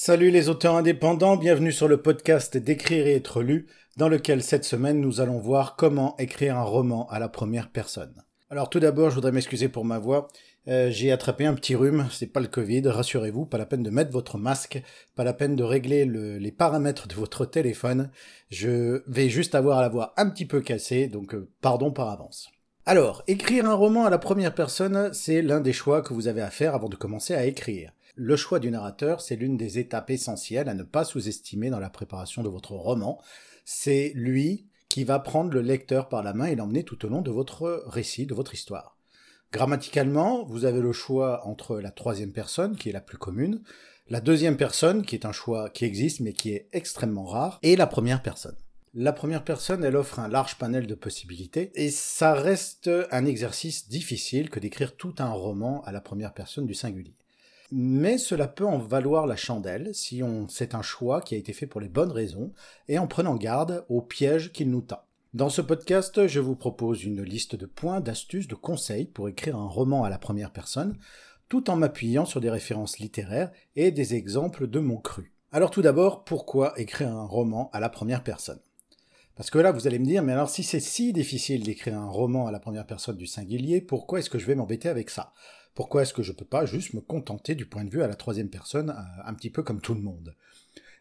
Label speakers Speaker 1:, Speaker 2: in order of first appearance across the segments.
Speaker 1: Salut les auteurs indépendants, bienvenue sur le podcast D'écrire et être lu, dans lequel cette semaine nous allons voir comment écrire un roman à la première personne. Alors tout d'abord, je voudrais m'excuser pour ma voix. Euh, j'ai attrapé un petit rhume, c'est pas le Covid, rassurez-vous, pas la peine de mettre votre masque, pas la peine de régler les paramètres de votre téléphone. Je vais juste avoir la voix un petit peu cassée, donc euh, pardon par avance. Alors, écrire un roman à la première personne, c'est l'un des choix que vous avez à faire avant de commencer à écrire. Le choix du narrateur, c'est l'une des étapes essentielles à ne pas sous-estimer dans la préparation de votre roman. C'est lui qui va prendre le lecteur par la main et l'emmener tout au long de votre récit, de votre histoire. Grammaticalement, vous avez le choix entre la troisième personne, qui est la plus commune, la deuxième personne, qui est un choix qui existe mais qui est extrêmement rare, et la première personne. La première personne, elle offre un large panel de possibilités, et ça reste un exercice difficile que d'écrire tout un roman à la première personne du singulier mais cela peut en valoir la chandelle si on c'est un choix qui a été fait pour les bonnes raisons et en prenant garde aux pièges qu'il nous tend. Dans ce podcast, je vous propose une liste de points, d'astuces, de conseils pour écrire un roman à la première personne, tout en m'appuyant sur des références littéraires et des exemples de mon cru. Alors tout d'abord, pourquoi écrire un roman à la première personne? Parce que là, vous allez me dire, mais alors si c'est si difficile d'écrire un roman à la première personne du singulier, pourquoi est-ce que je vais m'embêter avec ça? Pourquoi est-ce que je ne peux pas juste me contenter du point de vue à la troisième personne, euh, un petit peu comme tout le monde?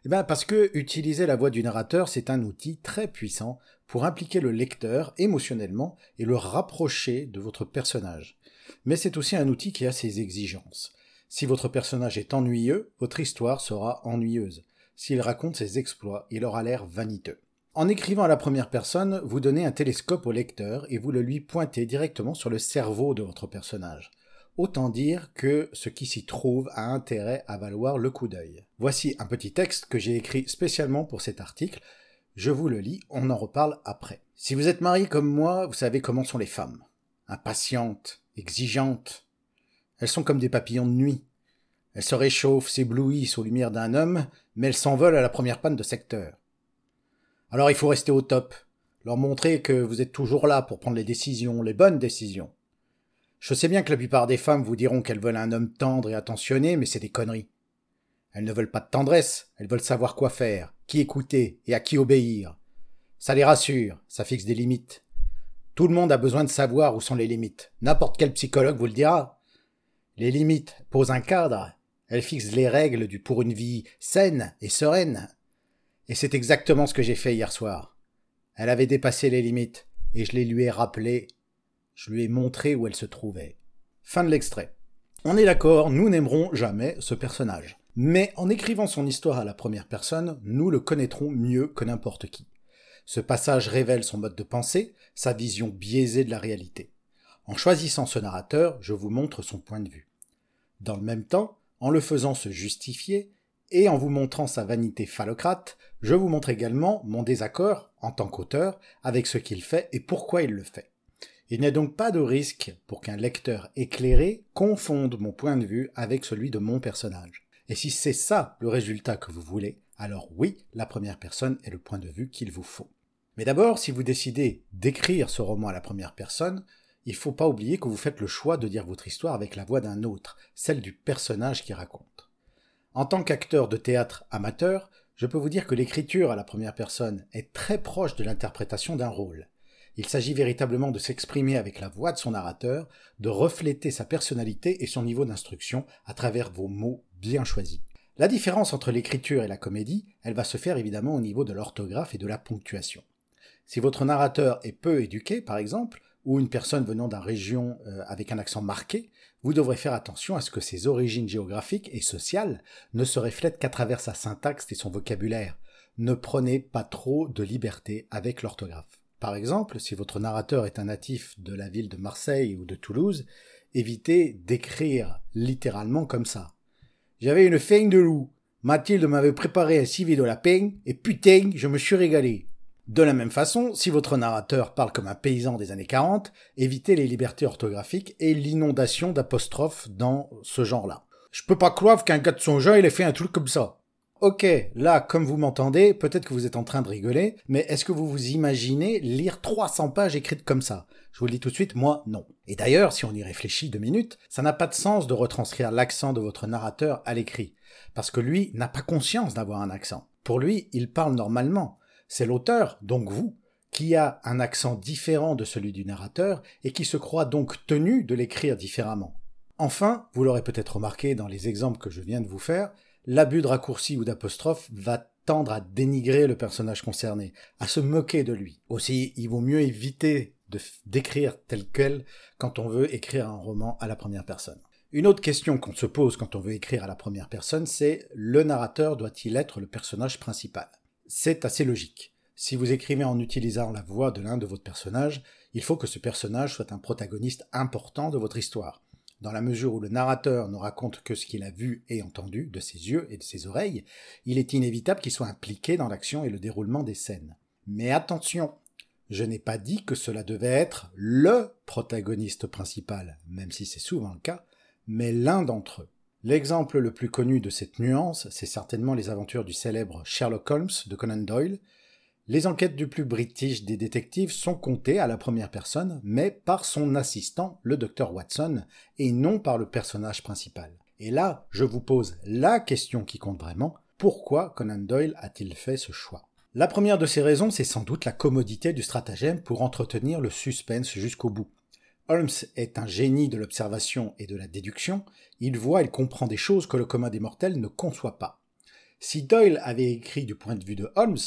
Speaker 1: Eh bien, parce que utiliser la voix du narrateur, c'est un outil très puissant pour impliquer le lecteur émotionnellement et le rapprocher de votre personnage. Mais c'est aussi un outil qui a ses exigences. Si votre personnage est ennuyeux, votre histoire sera ennuyeuse. S'il raconte ses exploits, il aura l'air vaniteux. En écrivant à la première personne, vous donnez un télescope au lecteur et vous le lui pointez directement sur le cerveau de votre personnage. Autant dire que ce qui s'y trouve a intérêt à valoir le coup d'œil. Voici un petit texte que j'ai écrit spécialement pour cet article. Je vous le lis, on en reparle après. Si vous êtes marié comme moi, vous savez comment sont les femmes. Impatientes, exigeantes. Elles sont comme des papillons de nuit. Elles se réchauffent, s'éblouissent aux lumières d'un homme, mais elles s'envolent à la première panne de secteur. Alors il faut rester au top, leur montrer que vous êtes toujours là pour prendre les décisions, les bonnes décisions. Je sais bien que la plupart des femmes vous diront qu'elles veulent un homme tendre et attentionné, mais c'est des conneries. Elles ne veulent pas de tendresse, elles veulent savoir quoi faire, qui écouter et à qui obéir. Ça les rassure, ça fixe des limites. Tout le monde a besoin de savoir où sont les limites. N'importe quel psychologue vous le dira. Les limites posent un cadre, elles fixent les règles du pour une vie saine et sereine. Et c'est exactement ce que j'ai fait hier soir. Elle avait dépassé les limites, et je les lui ai rappelées je lui ai montré où elle se trouvait. Fin de l'extrait. On est d'accord, nous n'aimerons jamais ce personnage. Mais en écrivant son histoire à la première personne, nous le connaîtrons mieux que n'importe qui. Ce passage révèle son mode de pensée, sa vision biaisée de la réalité. En choisissant ce narrateur, je vous montre son point de vue. Dans le même temps, en le faisant se justifier, et en vous montrant sa vanité phallocrate, je vous montre également mon désaccord, en tant qu'auteur, avec ce qu'il fait et pourquoi il le fait. Il n'y a donc pas de risque pour qu'un lecteur éclairé confonde mon point de vue avec celui de mon personnage. Et si c'est ça le résultat que vous voulez, alors oui, la première personne est le point de vue qu'il vous faut. Mais d'abord, si vous décidez d'écrire ce roman à la première personne, il ne faut pas oublier que vous faites le choix de dire votre histoire avec la voix d'un autre, celle du personnage qui raconte. En tant qu'acteur de théâtre amateur, je peux vous dire que l'écriture à la première personne est très proche de l'interprétation d'un rôle. Il s'agit véritablement de s'exprimer avec la voix de son narrateur, de refléter sa personnalité et son niveau d'instruction à travers vos mots bien choisis. La différence entre l'écriture et la comédie, elle va se faire évidemment au niveau de l'orthographe et de la ponctuation. Si votre narrateur est peu éduqué, par exemple, ou une personne venant d'une région euh, avec un accent marqué, vous devrez faire attention à ce que ses origines géographiques et sociales ne se reflètent qu'à travers sa syntaxe et son vocabulaire. Ne prenez pas trop de liberté avec l'orthographe. Par exemple, si votre narrateur est un natif de la ville de Marseille ou de Toulouse, évitez d'écrire littéralement comme ça. J'avais une faim de loup. Mathilde m'avait préparé un civet de lapin et putain, je me suis régalé. De la même façon, si votre narrateur parle comme un paysan des années 40, évitez les libertés orthographiques et l'inondation d'apostrophes dans ce genre-là. Je peux pas croire qu'un gars de son genre il ait fait un truc comme ça. Ok, là, comme vous m'entendez, peut-être que vous êtes en train de rigoler, mais est-ce que vous vous imaginez lire 300 pages écrites comme ça? Je vous le dis tout de suite, moi, non. Et d'ailleurs, si on y réfléchit deux minutes, ça n'a pas de sens de retranscrire l'accent de votre narrateur à l'écrit, parce que lui n'a pas conscience d'avoir un accent. Pour lui, il parle normalement. C'est l'auteur, donc vous, qui a un accent différent de celui du narrateur et qui se croit donc tenu de l'écrire différemment. Enfin, vous l'aurez peut-être remarqué dans les exemples que je viens de vous faire, l'abus de raccourci ou d'apostrophe va tendre à dénigrer le personnage concerné, à se moquer de lui. Aussi, il vaut mieux éviter de d'écrire tel quel quand on veut écrire un roman à la première personne. Une autre question qu'on se pose quand on veut écrire à la première personne, c'est le narrateur doit-il être le personnage principal? C'est assez logique. Si vous écrivez en utilisant la voix de l'un de votre personnages, il faut que ce personnage soit un protagoniste important de votre histoire. Dans la mesure où le narrateur ne raconte que ce qu'il a vu et entendu de ses yeux et de ses oreilles, il est inévitable qu'il soit impliqué dans l'action et le déroulement des scènes. Mais attention, je n'ai pas dit que cela devait être LE protagoniste principal, même si c'est souvent le cas, mais l'un d'entre eux. L'exemple le plus connu de cette nuance, c'est certainement les aventures du célèbre Sherlock Holmes de Conan Doyle, les enquêtes du plus british des détectives sont comptées à la première personne, mais par son assistant, le docteur Watson, et non par le personnage principal. Et là, je vous pose la question qui compte vraiment, pourquoi Conan Doyle a-t-il fait ce choix? La première de ces raisons, c'est sans doute la commodité du stratagème pour entretenir le suspense jusqu'au bout. Holmes est un génie de l'observation et de la déduction, il voit et comprend des choses que le commun des mortels ne conçoit pas. Si Doyle avait écrit du point de vue de Holmes,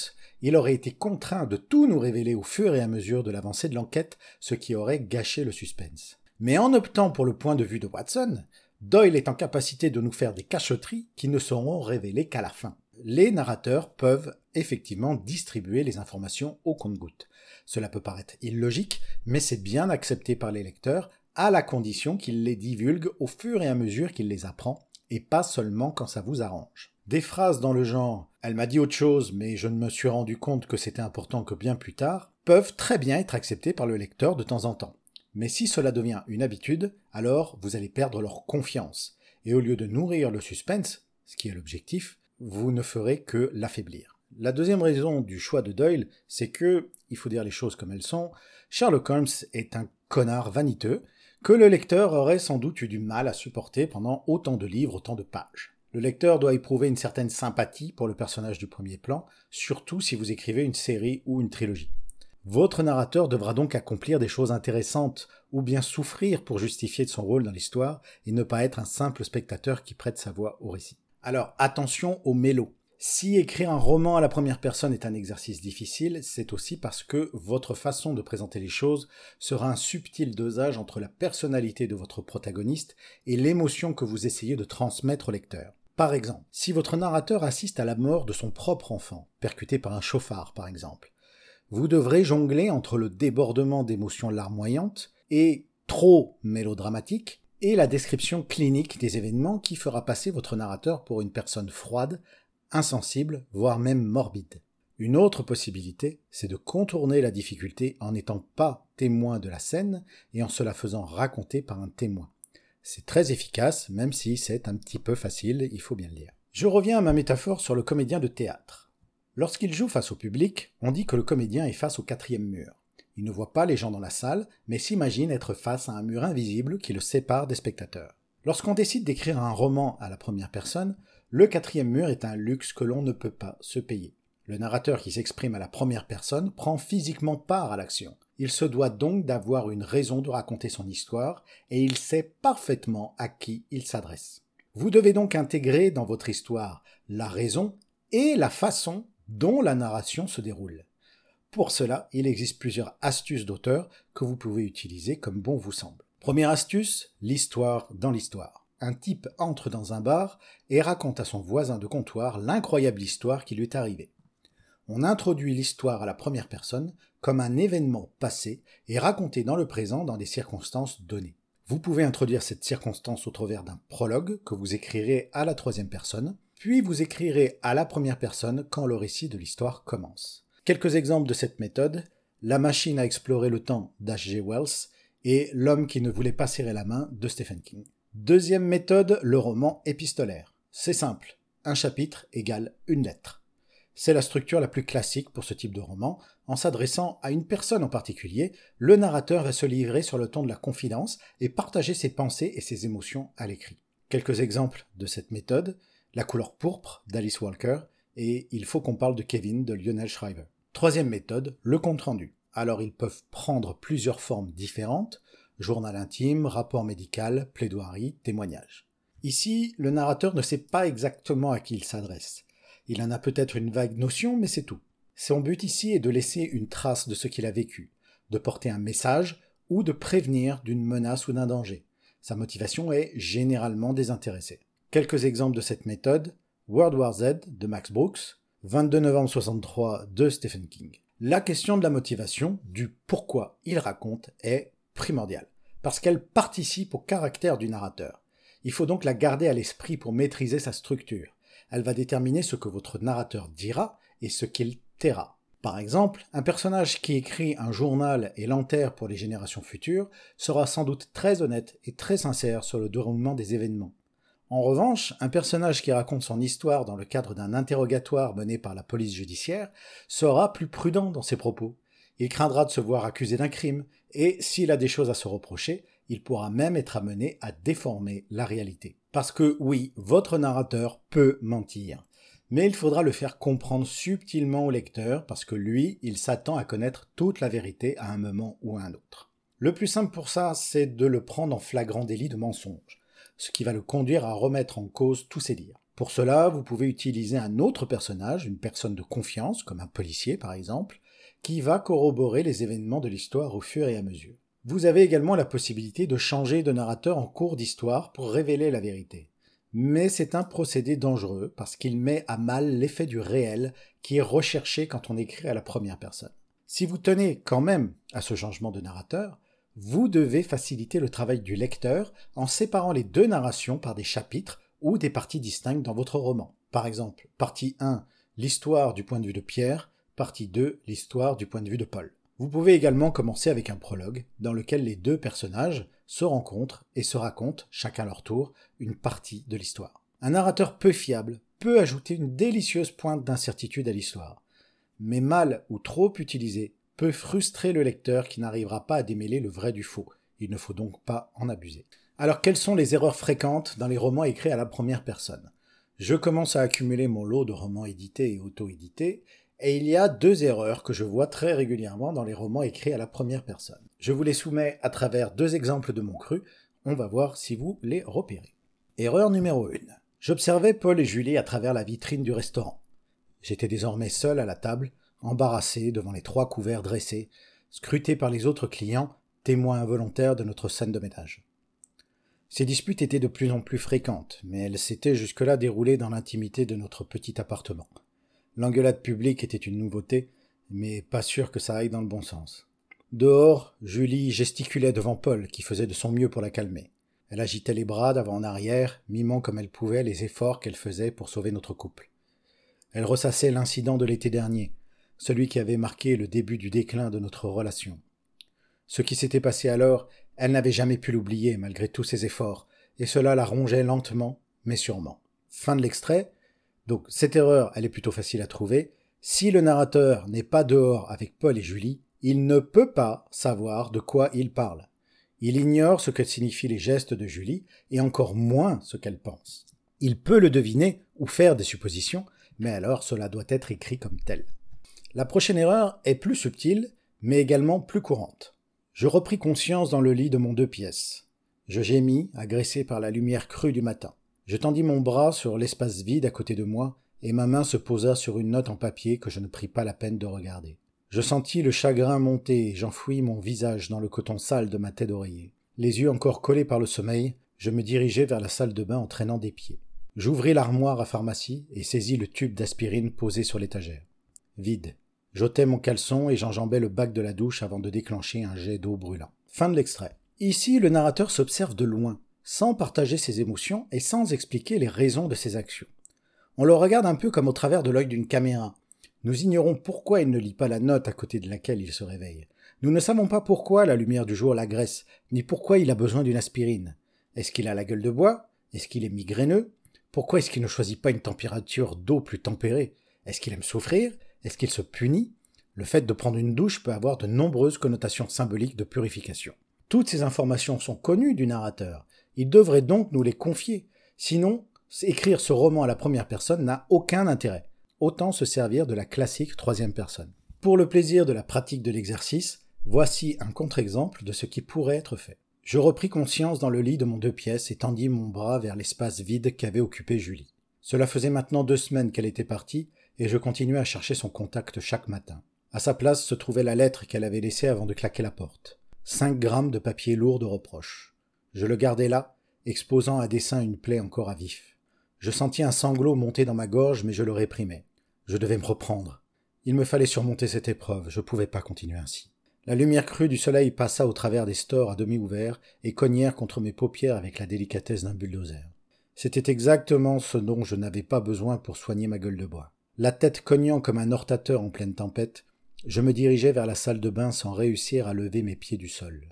Speaker 1: il aurait été contraint de tout nous révéler au fur et à mesure de l'avancée de l'enquête, ce qui aurait gâché le suspense. Mais en optant pour le point de vue de Watson, Doyle est en capacité de nous faire des cachotteries qui ne seront révélées qu'à la fin. Les narrateurs peuvent effectivement distribuer les informations au compte-gouttes. Cela peut paraître illogique, mais c'est bien accepté par les lecteurs à la condition qu'ils les divulguent au fur et à mesure qu'ils les apprend, et pas seulement quand ça vous arrange. Des phrases dans le genre Elle m'a dit autre chose, mais je ne me suis rendu compte que c'était important que bien plus tard peuvent très bien être acceptées par le lecteur de temps en temps. Mais si cela devient une habitude, alors vous allez perdre leur confiance, et au lieu de nourrir le suspense, ce qui est l'objectif, vous ne ferez que l'affaiblir. La deuxième raison du choix de Doyle, c'est que, il faut dire les choses comme elles sont, Sherlock Holmes est un connard vaniteux que le lecteur aurait sans doute eu du mal à supporter pendant autant de livres, autant de pages. Le lecteur doit éprouver une certaine sympathie pour le personnage du premier plan, surtout si vous écrivez une série ou une trilogie. Votre narrateur devra donc accomplir des choses intéressantes ou bien souffrir pour justifier de son rôle dans l'histoire et ne pas être un simple spectateur qui prête sa voix au récit. Alors attention au mélo. Si écrire un roman à la première personne est un exercice difficile, c'est aussi parce que votre façon de présenter les choses sera un subtil dosage entre la personnalité de votre protagoniste et l'émotion que vous essayez de transmettre au lecteur. Par exemple, si votre narrateur assiste à la mort de son propre enfant, percuté par un chauffard par exemple, vous devrez jongler entre le débordement d'émotions larmoyantes et trop mélodramatique et la description clinique des événements qui fera passer votre narrateur pour une personne froide, insensible, voire même morbide. Une autre possibilité, c'est de contourner la difficulté en n'étant pas témoin de la scène et en se la faisant raconter par un témoin. C'est très efficace, même si c'est un petit peu facile, il faut bien le dire. Je reviens à ma métaphore sur le comédien de théâtre. Lorsqu'il joue face au public, on dit que le comédien est face au quatrième mur. Il ne voit pas les gens dans la salle, mais s'imagine être face à un mur invisible qui le sépare des spectateurs. Lorsqu'on décide d'écrire un roman à la première personne, le quatrième mur est un luxe que l'on ne peut pas se payer. Le narrateur qui s'exprime à la première personne prend physiquement part à l'action. Il se doit donc d'avoir une raison de raconter son histoire, et il sait parfaitement à qui il s'adresse. Vous devez donc intégrer dans votre histoire la raison et la façon dont la narration se déroule. Pour cela, il existe plusieurs astuces d'auteur que vous pouvez utiliser comme bon vous semble. Première astuce, l'histoire dans l'histoire. Un type entre dans un bar et raconte à son voisin de comptoir l'incroyable histoire qui lui est arrivée on introduit l'histoire à la première personne comme un événement passé et raconté dans le présent dans des circonstances données. Vous pouvez introduire cette circonstance au travers d'un prologue que vous écrirez à la troisième personne, puis vous écrirez à la première personne quand le récit de l'histoire commence. Quelques exemples de cette méthode, La machine à explorer le temps d'H.G. Wells et L'homme qui ne voulait pas serrer la main de Stephen King. Deuxième méthode, le roman épistolaire. C'est simple. un chapitre égale une lettre. C'est la structure la plus classique pour ce type de roman. En s'adressant à une personne en particulier, le narrateur va se livrer sur le ton de la confidence et partager ses pensées et ses émotions à l'écrit. Quelques exemples de cette méthode, La couleur pourpre d'Alice Walker et Il faut qu'on parle de Kevin de Lionel Shriver. Troisième méthode, le compte-rendu. Alors ils peuvent prendre plusieurs formes différentes, journal intime, rapport médical, plaidoirie, témoignage. Ici, le narrateur ne sait pas exactement à qui il s'adresse. Il en a peut-être une vague notion, mais c'est tout. Son but ici est de laisser une trace de ce qu'il a vécu, de porter un message ou de prévenir d'une menace ou d'un danger. Sa motivation est généralement désintéressée. Quelques exemples de cette méthode World War Z de Max Brooks, 22 novembre 63 de Stephen King. La question de la motivation, du pourquoi il raconte, est primordiale, parce qu'elle participe au caractère du narrateur. Il faut donc la garder à l'esprit pour maîtriser sa structure. Elle va déterminer ce que votre narrateur dira et ce qu'il taira. Par exemple, un personnage qui écrit un journal et l'enterre pour les générations futures sera sans doute très honnête et très sincère sur le déroulement des événements. En revanche, un personnage qui raconte son histoire dans le cadre d'un interrogatoire mené par la police judiciaire sera plus prudent dans ses propos. Il craindra de se voir accusé d'un crime, et s'il a des choses à se reprocher, il pourra même être amené à déformer la réalité. Parce que oui, votre narrateur peut mentir. Mais il faudra le faire comprendre subtilement au lecteur parce que lui, il s'attend à connaître toute la vérité à un moment ou à un autre. Le plus simple pour ça, c'est de le prendre en flagrant délit de mensonge, ce qui va le conduire à remettre en cause tous ses dires. Pour cela, vous pouvez utiliser un autre personnage, une personne de confiance, comme un policier par exemple, qui va corroborer les événements de l'histoire au fur et à mesure. Vous avez également la possibilité de changer de narrateur en cours d'histoire pour révéler la vérité. Mais c'est un procédé dangereux parce qu'il met à mal l'effet du réel qui est recherché quand on écrit à la première personne. Si vous tenez quand même à ce changement de narrateur, vous devez faciliter le travail du lecteur en séparant les deux narrations par des chapitres ou des parties distinctes dans votre roman. Par exemple, partie 1, l'histoire du point de vue de Pierre, partie 2, l'histoire du point de vue de Paul. Vous pouvez également commencer avec un prologue dans lequel les deux personnages se rencontrent et se racontent, chacun leur tour, une partie de l'histoire. Un narrateur peu fiable peut ajouter une délicieuse pointe d'incertitude à l'histoire, mais mal ou trop utilisé peut frustrer le lecteur qui n'arrivera pas à démêler le vrai du faux. Il ne faut donc pas en abuser. Alors quelles sont les erreurs fréquentes dans les romans écrits à la première personne? Je commence à accumuler mon lot de romans édités et auto-édités, et il y a deux erreurs que je vois très régulièrement dans les romans écrits à la première personne. Je vous les soumets à travers deux exemples de mon cru, on va voir si vous les repérez. Erreur numéro 1. J'observais Paul et Julie à travers la vitrine du restaurant. J'étais désormais seul à la table, embarrassé devant les trois couverts dressés, scruté par les autres clients, témoins involontaires de notre scène de ménage. Ces disputes étaient de plus en plus fréquentes, mais elles s'étaient jusque-là déroulées dans l'intimité de notre petit appartement. L'engueulade publique était une nouveauté, mais pas sûr que ça aille dans le bon sens. Dehors, Julie gesticulait devant Paul, qui faisait de son mieux pour la calmer. Elle agitait les bras d'avant en arrière, mimant comme elle pouvait les efforts qu'elle faisait pour sauver notre couple. Elle ressassait l'incident de l'été dernier, celui qui avait marqué le début du déclin de notre relation. Ce qui s'était passé alors, elle n'avait jamais pu l'oublier malgré tous ses efforts, et cela la rongeait lentement, mais sûrement. Fin de l'extrait, donc cette erreur, elle est plutôt facile à trouver. Si le narrateur n'est pas dehors avec Paul et Julie, il ne peut pas savoir de quoi il parle. Il ignore ce que signifient les gestes de Julie, et encore moins ce qu'elle pense. Il peut le deviner ou faire des suppositions, mais alors cela doit être écrit comme tel. La prochaine erreur est plus subtile, mais également plus courante. Je repris conscience dans le lit de mon deux pièces. Je gémis, agressé par la lumière crue du matin. Je tendis mon bras sur l'espace vide à côté de moi, et ma main se posa sur une note en papier que je ne pris pas la peine de regarder. Je sentis le chagrin monter et j'enfouis mon visage dans le coton sale de ma tête d'oreiller. Les yeux encore collés par le sommeil, je me dirigeai vers la salle de bain en traînant des pieds. J'ouvris l'armoire à pharmacie et saisis le tube d'aspirine posé sur l'étagère. Vide. J'ôtais mon caleçon et j'enjambais le bac de la douche avant de déclencher un jet d'eau brûlant. Fin de l'extrait. Ici, le narrateur s'observe de loin, sans partager ses émotions et sans expliquer les raisons de ses actions. On le regarde un peu comme au travers de l'œil d'une caméra. Nous ignorons pourquoi il ne lit pas la note à côté de laquelle il se réveille. Nous ne savons pas pourquoi la lumière du jour l'agresse, ni pourquoi il a besoin d'une aspirine. Est-ce qu'il a la gueule de bois? Est-ce qu'il est migraineux? Pourquoi est-ce qu'il ne choisit pas une température d'eau plus tempérée? Est-ce qu'il aime souffrir? Est-ce qu'il se punit? Le fait de prendre une douche peut avoir de nombreuses connotations symboliques de purification. Toutes ces informations sont connues du narrateur. Il devrait donc nous les confier. Sinon, écrire ce roman à la première personne n'a aucun intérêt. Autant se servir de la classique troisième personne. Pour le plaisir de la pratique de l'exercice, voici un contre-exemple de ce qui pourrait être fait. Je repris conscience dans le lit de mon deux pièces et tendis mon bras vers l'espace vide qu'avait occupé Julie. Cela faisait maintenant deux semaines qu'elle était partie, et je continuais à chercher son contact chaque matin. À sa place se trouvait la lettre qu'elle avait laissée avant de claquer la porte. Cinq grammes de papier lourd de reproches. Je le gardai là, exposant à dessein une plaie encore à vif. Je sentis un sanglot monter dans ma gorge, mais je le réprimais. Je devais me reprendre. Il me fallait surmonter cette épreuve, je ne pouvais pas continuer ainsi. La lumière crue du soleil passa au travers des stores à demi ouverts et cognèrent contre mes paupières avec la délicatesse d'un bulldozer. C'était exactement ce dont je n'avais pas besoin pour soigner ma gueule de bois. La tête cognant comme un hortateur en pleine tempête, je me dirigeai vers la salle de bain sans réussir à lever mes pieds du sol.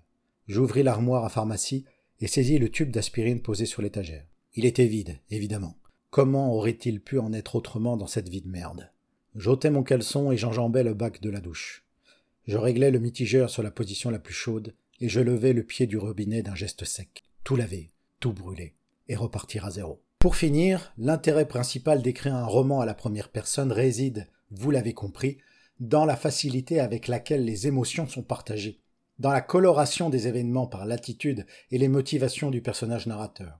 Speaker 1: J'ouvris l'armoire à pharmacie et saisis le tube d'aspirine posé sur l'étagère. Il était vide, évidemment. Comment aurait-il pu en être autrement dans cette vie de merde? J'ôtais mon caleçon et j'enjambais le bac de la douche. Je réglais le mitigeur sur la position la plus chaude, et je levais le pied du robinet d'un geste sec. Tout laver, tout brûler, et repartir à zéro. Pour finir, l'intérêt principal d'écrire un roman à la première personne réside, vous l'avez compris, dans la facilité avec laquelle les émotions sont partagées, dans la coloration des événements par l'attitude et les motivations du personnage narrateur.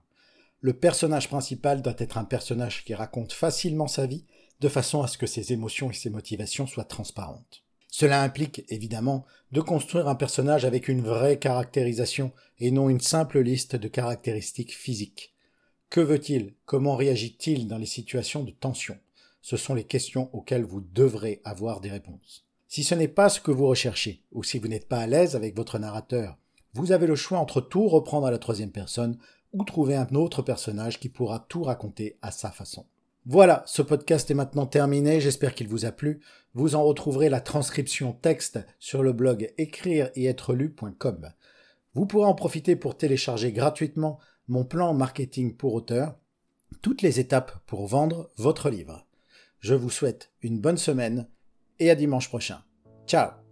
Speaker 1: Le personnage principal doit être un personnage qui raconte facilement sa vie, de façon à ce que ses émotions et ses motivations soient transparentes. Cela implique, évidemment, de construire un personnage avec une vraie caractérisation et non une simple liste de caractéristiques physiques. Que veut-il? Comment réagit-il dans les situations de tension? Ce sont les questions auxquelles vous devrez avoir des réponses. Si ce n'est pas ce que vous recherchez, ou si vous n'êtes pas à l'aise avec votre narrateur, vous avez le choix entre tout reprendre à la troisième personne ou trouver un autre personnage qui pourra tout raconter à sa façon. Voilà, ce podcast est maintenant terminé, j'espère qu'il vous a plu. Vous en retrouverez la transcription texte sur le blog écrire être lu.com. Vous pourrez en profiter pour télécharger gratuitement mon plan marketing pour auteur, toutes les étapes pour vendre votre livre. Je vous souhaite une bonne semaine et à dimanche prochain. Ciao